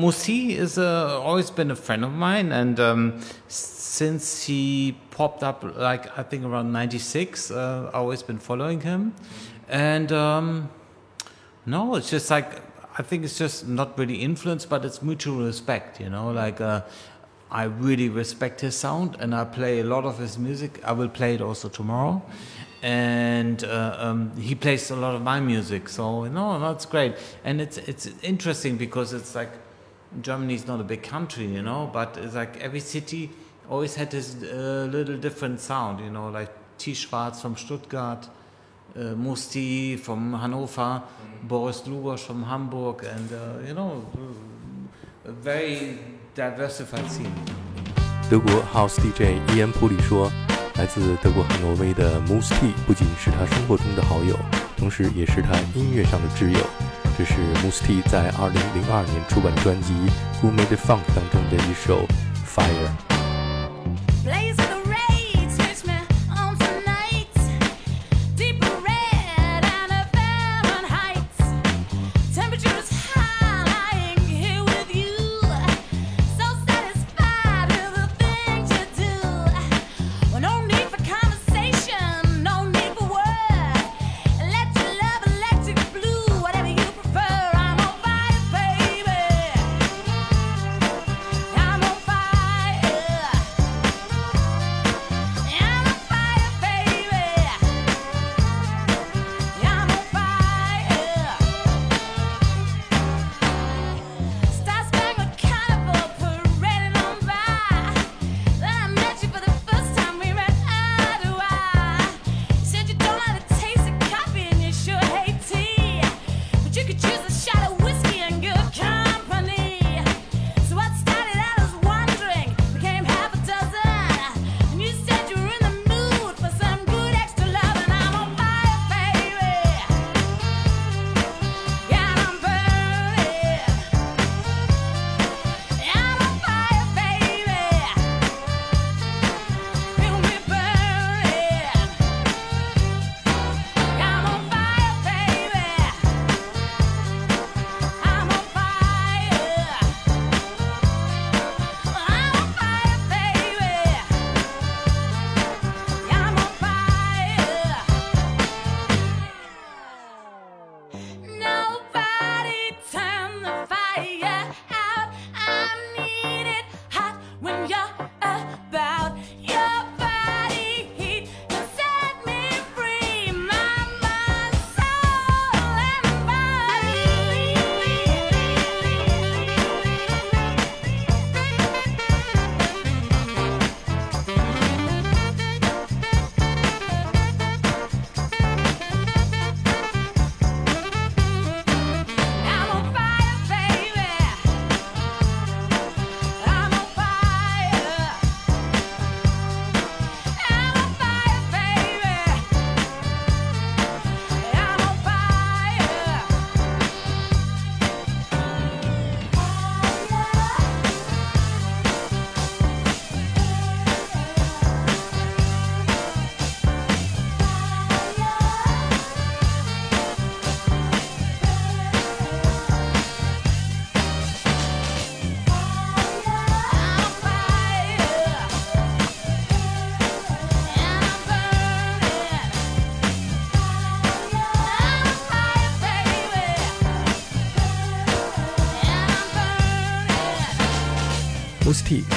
Musi is uh, always been a friend of mine, and um, since he popped up, like I think around '96, uh, I've always been following him, and um, no, it's just like I think it's just not really influence, but it's mutual respect. You know, like uh, I really respect his sound, and I play a lot of his music. I will play it also tomorrow, and uh, um, he plays a lot of my music. So no, that's great, and it's it's interesting because it's like Germany is not a big country, you know, but it's like every city always had this uh, little different sound, you know, like T. Schwarz from Stuttgart, uh, Musti from Hanover, mm. Boris Dlugosch from Hamburg, and, uh, you know, a very diversified scene. 德国 House DJ 伊恩·普里说，来自德国汉诺威的 Musti 不仅是他生活中的好友，同时也是他音乐上的挚友。这是 Muse T 在二零零二年出版专辑《Who Made Funk》当中的一首《Fire》。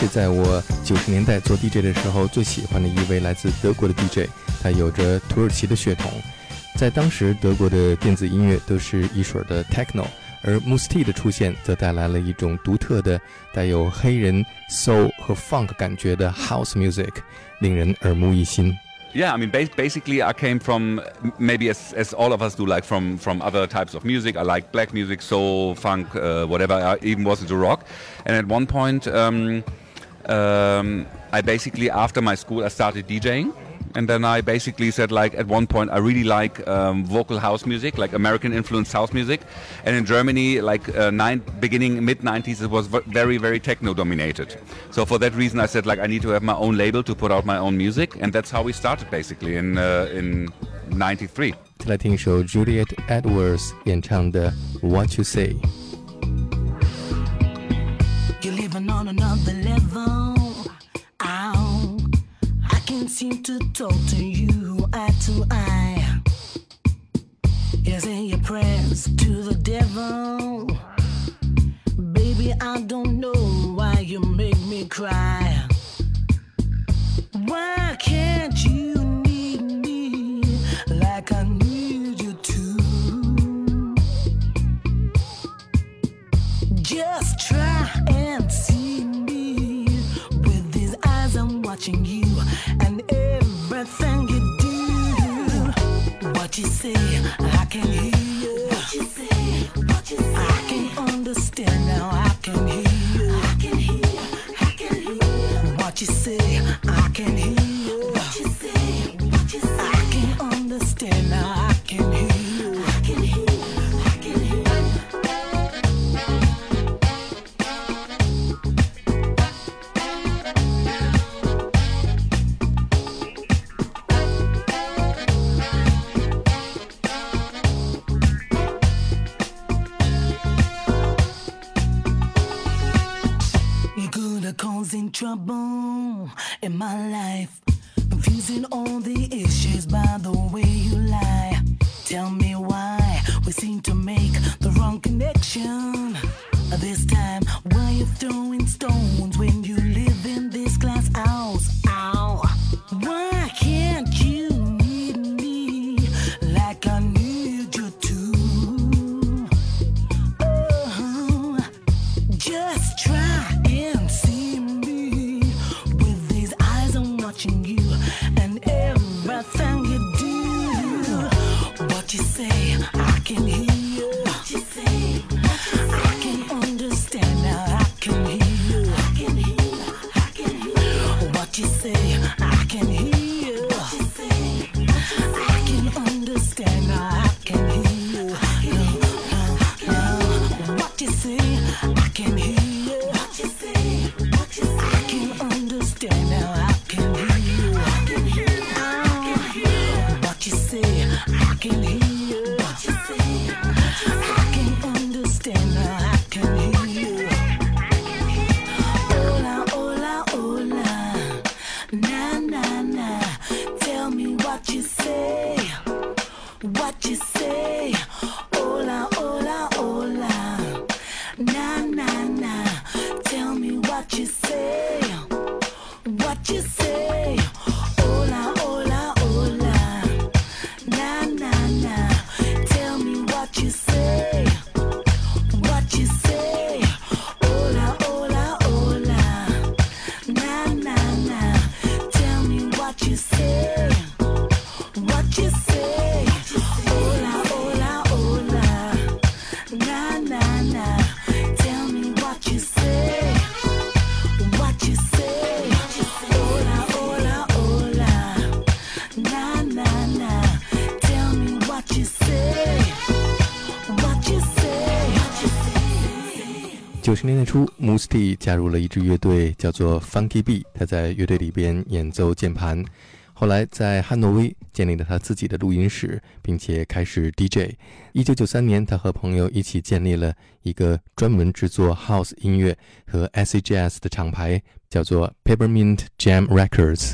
是在我九十年代做 DJ 的时候最喜欢的一位来自德国的 DJ，他有着土耳其的血统。在当时，德国的电子音乐都是一水儿的 techno，而 Moose T 的出现则带来了一种独特的、带有黑人 soul 和 funk 感觉的 house music，令人耳目一新。Yeah, I mean, ba basically, I came from maybe as, as all of us do, like from from other types of music. I like black music, soul, funk, uh, whatever. I even was into rock, and at one point, um, um, I basically after my school, I started DJing and then I basically said like at one point I really like um, vocal house music, like American influenced house music, and in Germany like uh, nine, beginning mid 90s it was very very techno dominated. So for that reason I said like I need to have my own label to put out my own music, and that's how we started basically in uh, in '93. 来听一首 Juliet Edwards 演唱的《What You Say》。 Talk to you eye to eye. You say your prayers to the devil. Baby, I don't know why you make me cry. Why can't you need me like I What trouble in my life. Confusing all the issues by the way you lie. Tell me why we seem to make the wrong connection. This time, why you throwing stones when you live in this glass house? 加入了一支乐队叫做 funky b 他在乐队里边演奏键盘。后来在汉诺威建立了他自己的录音室并且开始 dj 一九九三年他和朋友一起建立了一个专门制作 house 音乐和 sigs 的厂牌叫做 PAPERMINT JAM records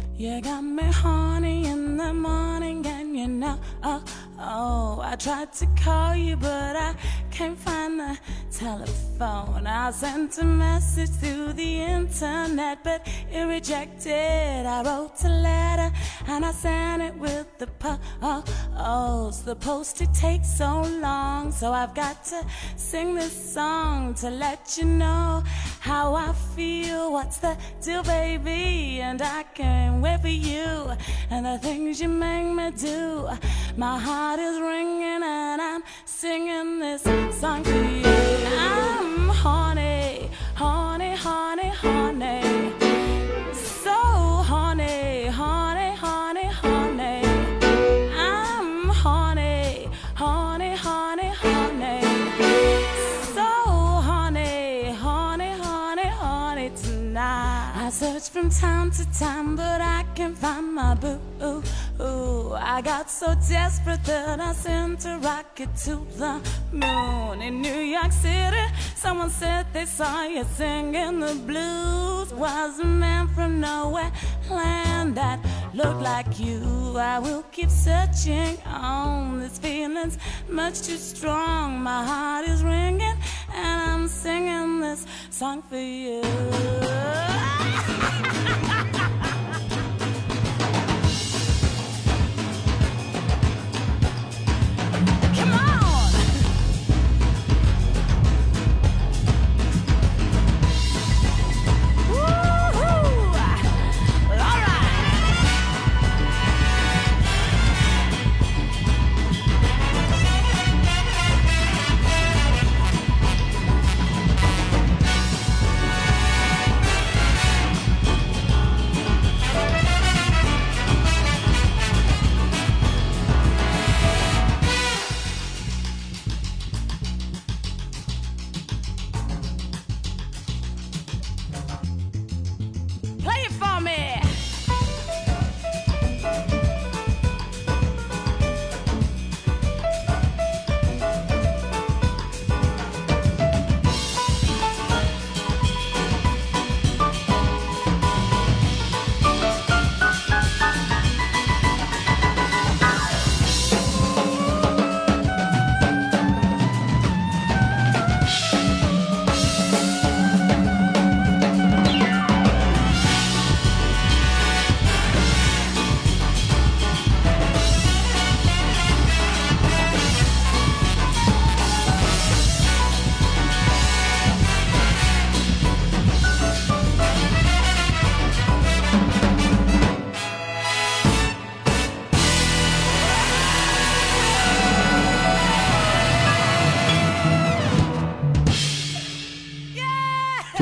can't find the telephone. I sent a message through the internet, but it rejected. I wrote a letter and I sent it with the post. The post it takes so long, so I've got to sing this song to let you know how I feel. What's the deal, baby? And I can't wait for you and the things you make me do. My heart is ringing and I'm singing this you. I'm horny, horny, horny, horny. From time to time, but I can't find my boo. Ooh, I got so desperate that I sent a rocket to the moon. In New York City, someone said they saw you singing the blues. Was a man from nowhere land that looked like you. I will keep searching on. This feeling's much too strong. My heart is ringing, and I'm singing this song for you.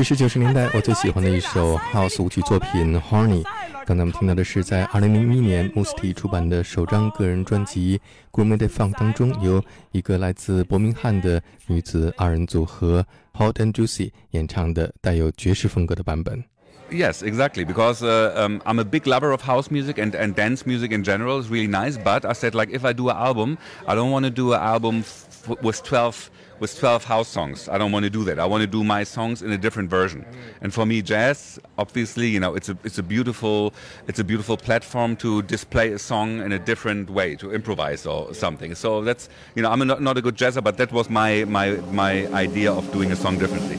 是九十年代我最喜欢的一首 House 舞曲作品《Horny》。刚才我们听到的是在2001年 Musti 出版的首张个人专辑《Gourmet de Funk》当中，由一个来自伯明翰的女子二人组合 Hot and Juicy 演唱的带有爵士风格的版本。Yes, exactly. Because uh, um, I'm a big lover of house music and, and dance music in general is really nice. But I said, like, if I do an album, I don't want to do an album with 12 with 12 house songs. I don't want to do that. I want to do my songs in a different version. And for me, jazz, obviously, you know, it's a it's a beautiful it's a beautiful platform to display a song in a different way, to improvise or something. So that's you know, I'm a not, not a good jazzer, but that was my my my idea of doing a song differently.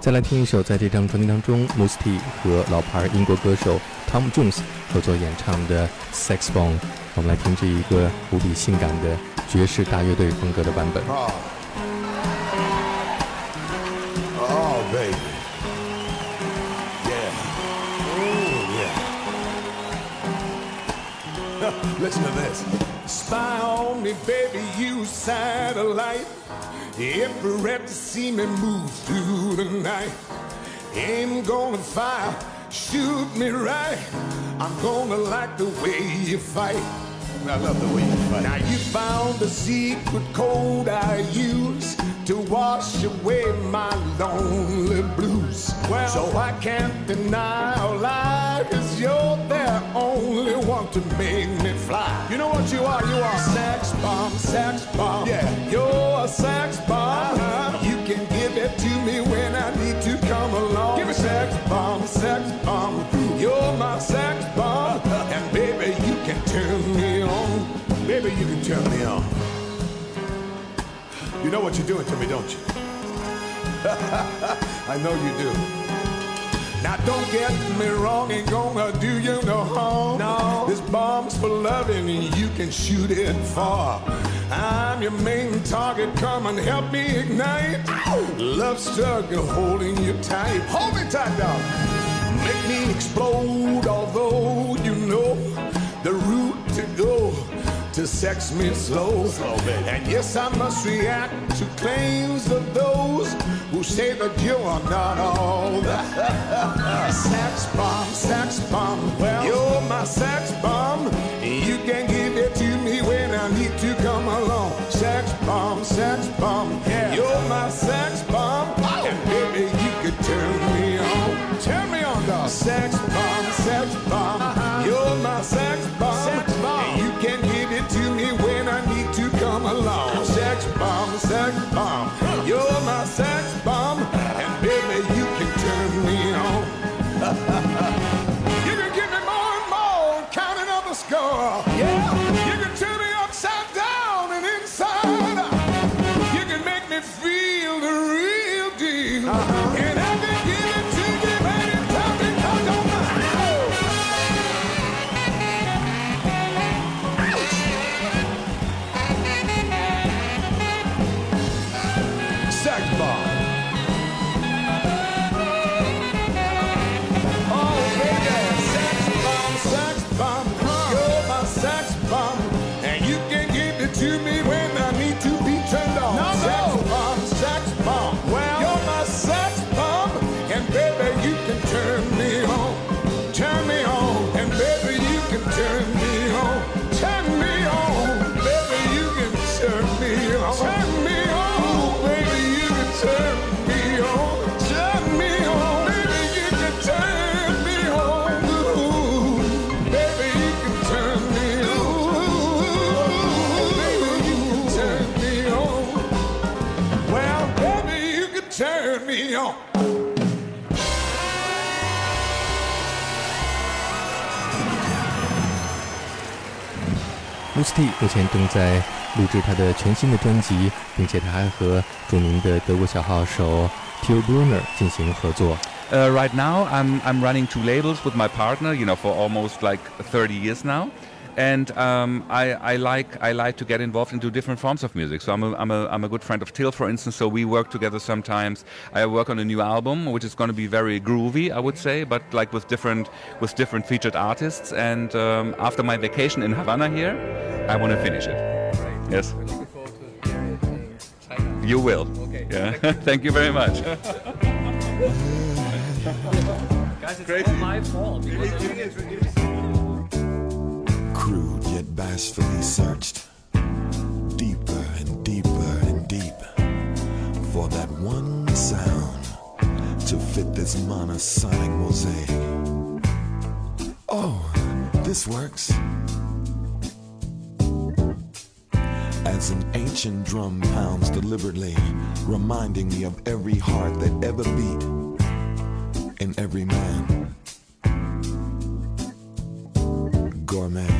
再来听一首在这张专辑当中 Musti 和老牌英国歌手 Tom Jones 合作演唱的《Sex Bomb》。我们来听这一个无比性感的爵士大乐队风格的版本。Oh, baby. Yeah. Oh, yeah. Listen to this. Spy on me, baby, you satellite. Infrared to see me move through the night. Aim gonna fire, shoot me right. I'm gonna like the way you fight. I love the way you fight. Now you found the secret code I use to wash away my lonely blues. Well, so I can't deny sex bomb. Yeah, you're a sex bomb. Uh-huh. You can give it to me when I need to come along. Give me sex bomb, sex bomb. You're my sex bomb. Uh-huh. And baby, you can turn me on. Baby, you can turn me on. You know what you're doing to me, don't you? I know you do. Now don't get me wrong, ain't gonna do you no harm. No, this bomb's for loving, and you can shoot it far. I'm your main target, come and help me ignite. Love struggle holding you tight. Hold me tight, dog. Make me explode, although you know the route to go to sex me slow. slow and yes, I must react to claims of those who say that you are not all sex bomb, sex bomb. Well, you're my sex bomb. You can give it to me when I need to come along. Sex bomb, sex bomb. Yeah. You're T 目前正在录制他的全新的专辑，并且他还和著名的德国小号手 Till Brönner 进行合作。Uh, now, I'm I'm running two labels with my partner, you know, for almost like 30 years now and um, I, I like I like to get involved into different forms of music. So I'm a, I'm a I'm a good friend of Till, for instance. So we work together sometimes. I work on a new album, which is going to be very groovy, I would say, but like with different with different featured artists. And um, after my vacation in Havana here, I want to finish it. Yes. You will. Okay. Yeah. Thank you very much. crude yet bashfully searched deeper and deeper and deep for that one sound to fit this monosonic mosaic. Oh, this works. As an ancient drum pounds deliberately, reminding me of every heart that ever beat in every man. Gourmet.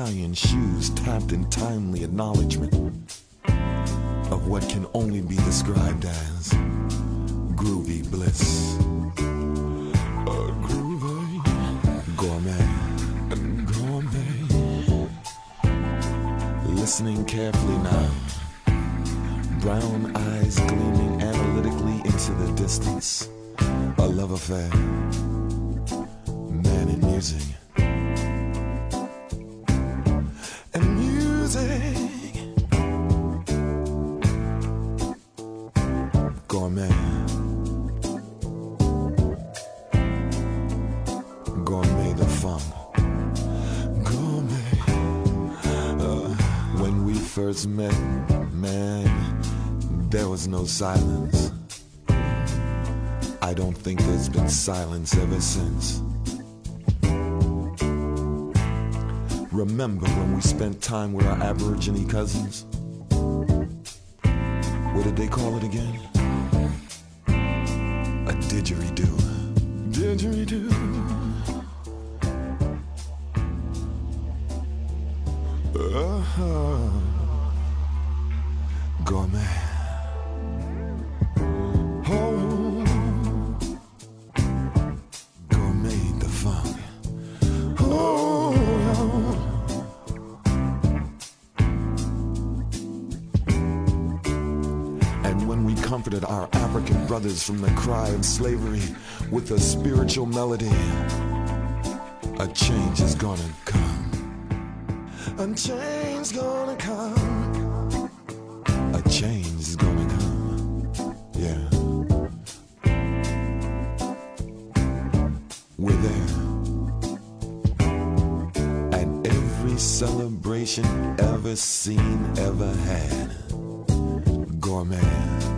Italian shoes tapped in timely acknowledgement of what can only be described as groovy bliss. A groovy gourmet, gourmet. Listening carefully now, brown eyes gleaming analytically into the distance. A love affair, man and music. First met, man, there was no silence. I don't think there's been silence ever since. Remember when we spent time with our Aborigine cousins? What did they call it again? A didgeridoo. Didgeridoo. from the cry of slavery with a spiritual melody. A change is gonna come. A change's gonna come. A change is gonna come. Yeah. We're there. At every celebration ever seen, ever had. Gourmet.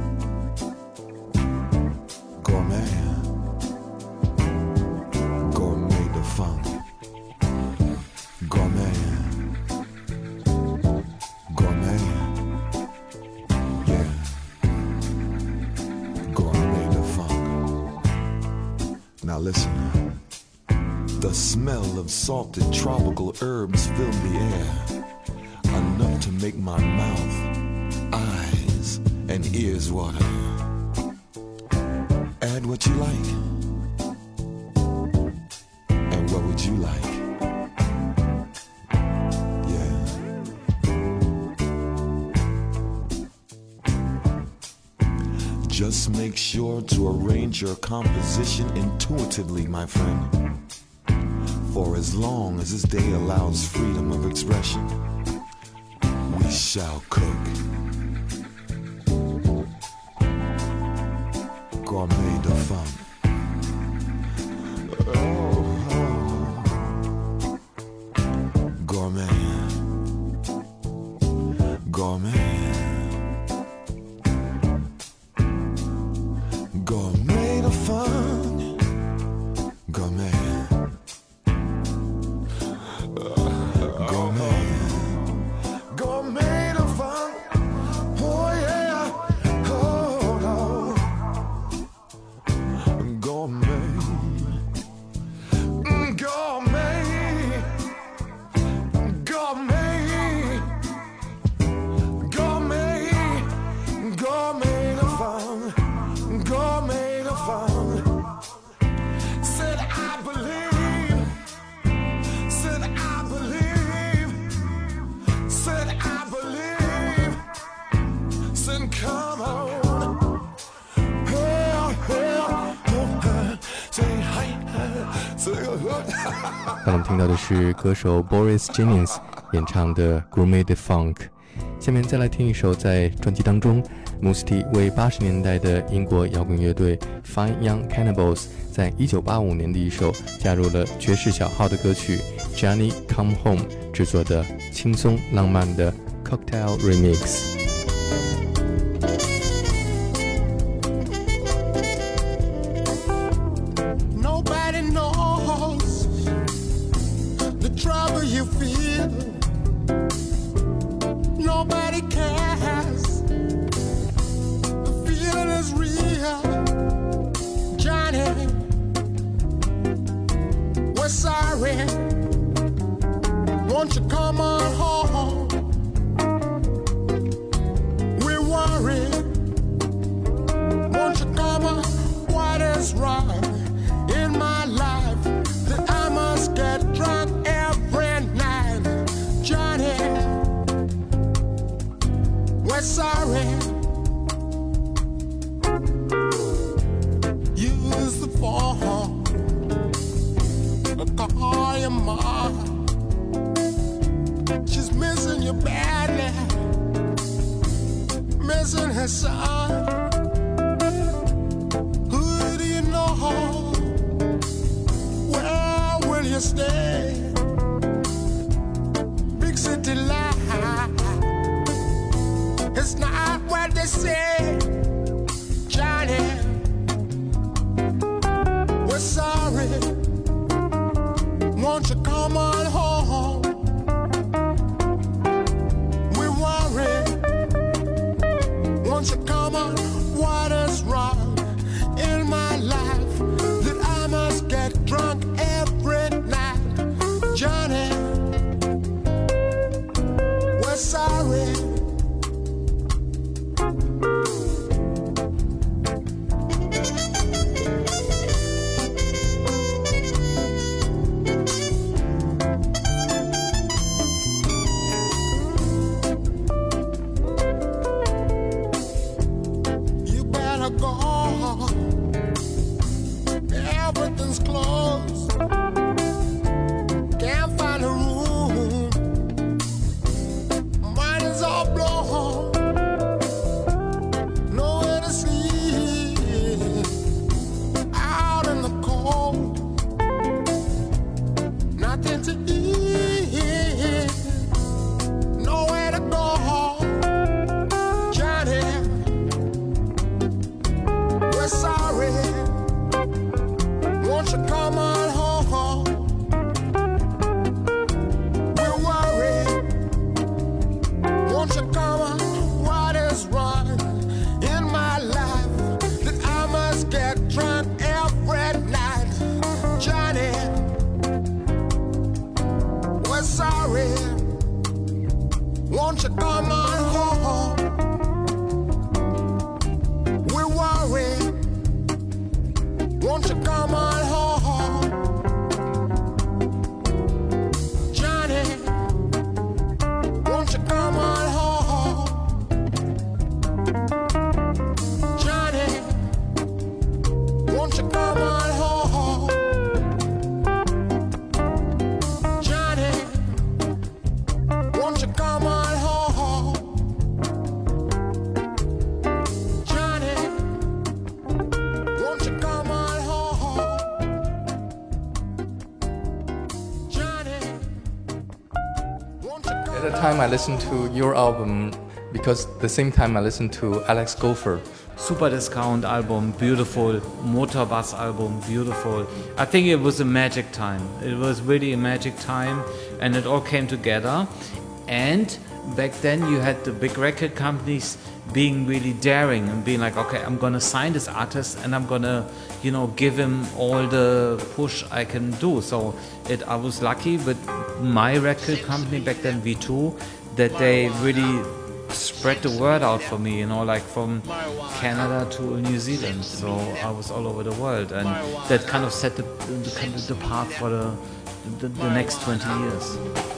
Salted tropical herbs filled the air, enough to make my mouth, eyes, and ears water. Add what you like. And what would you like? Yeah. Just make sure to arrange your composition intuitively, my friend. For as long as this day allows freedom of expression, we shall cook. Gourmet de funk. 刚刚我们听到的是歌手 Boris Jennings 演唱的《Gourmet de Funk》。下面再来听一首在专辑当中 m u s t i 为八十年代的英国摇滚乐队 Fine Young Cannibals 在一九八五年的一首加入了爵士小号的歌曲《Johnny Come Home》制作的轻松浪漫的 Cocktail Remix。Listened to your album because the same time I listened to Alex Gopher. Super Discount album, beautiful. Motorbass album, beautiful. I think it was a magic time. It was really a magic time, and it all came together. And back then, you had the big record companies being really daring and being like, okay, I'm gonna sign this artist, and I'm gonna, you know, give him all the push I can do. So it, I was lucky with my record company back then, V2, that they really spread the word out for me, you know, like from Canada to New Zealand. So I was all over the world, and that kind of set the, the, the path for the, the, the next 20 years.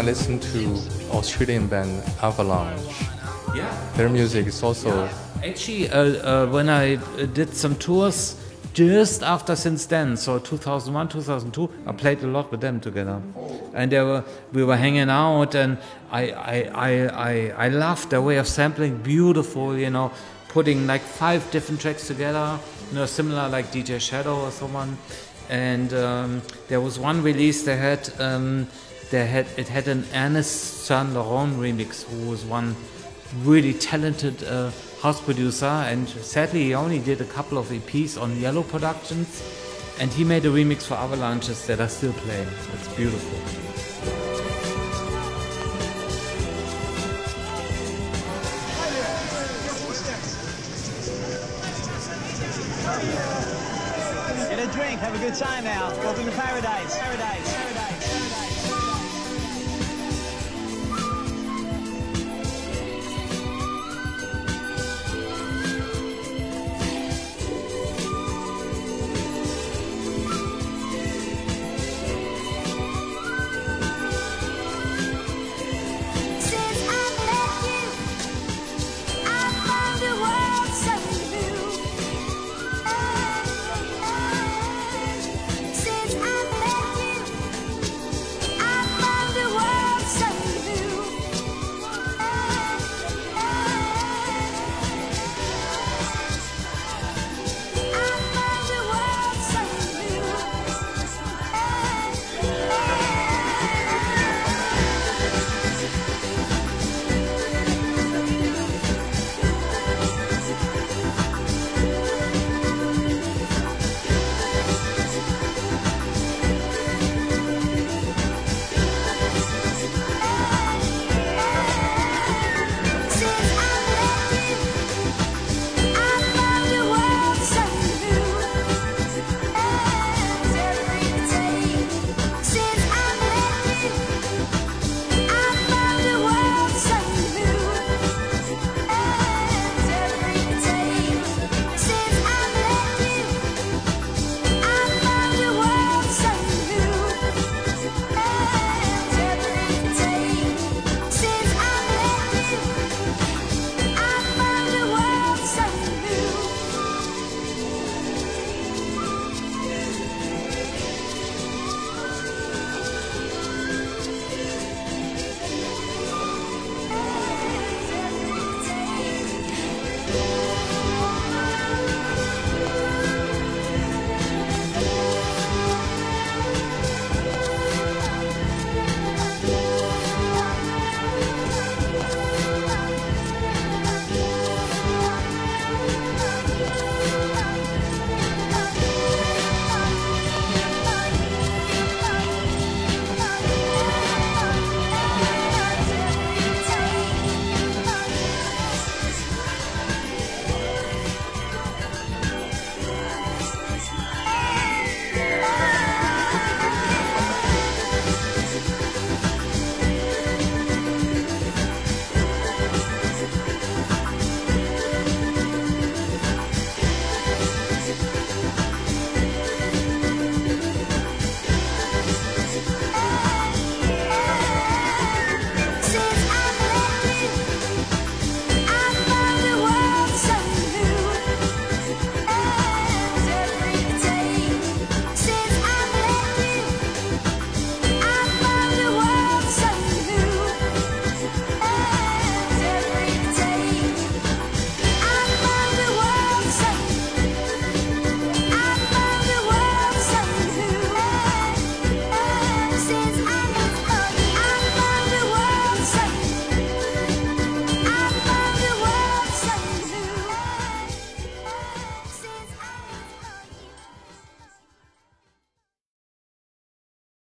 I listen to Australian band Avalanche, Yeah. their music is also Actually, uh, uh, when I uh, did some tours just after since then, so 2001, 2002, I played a lot with them together, and they were we were hanging out, and I I I I, I loved their way of sampling, beautiful, you know, putting like five different tracks together, you know, similar like DJ Shadow or someone, and um, there was one release they had. Um, had it had an Ernest Saint Laurent remix, who was one really talented uh, house producer, and sadly he only did a couple of EPs on Yellow Productions, and he made a remix for Avalanches that are still playing. It's beautiful. Get a drink, have a good time now. Welcome to paradise. Paradise. Paradise.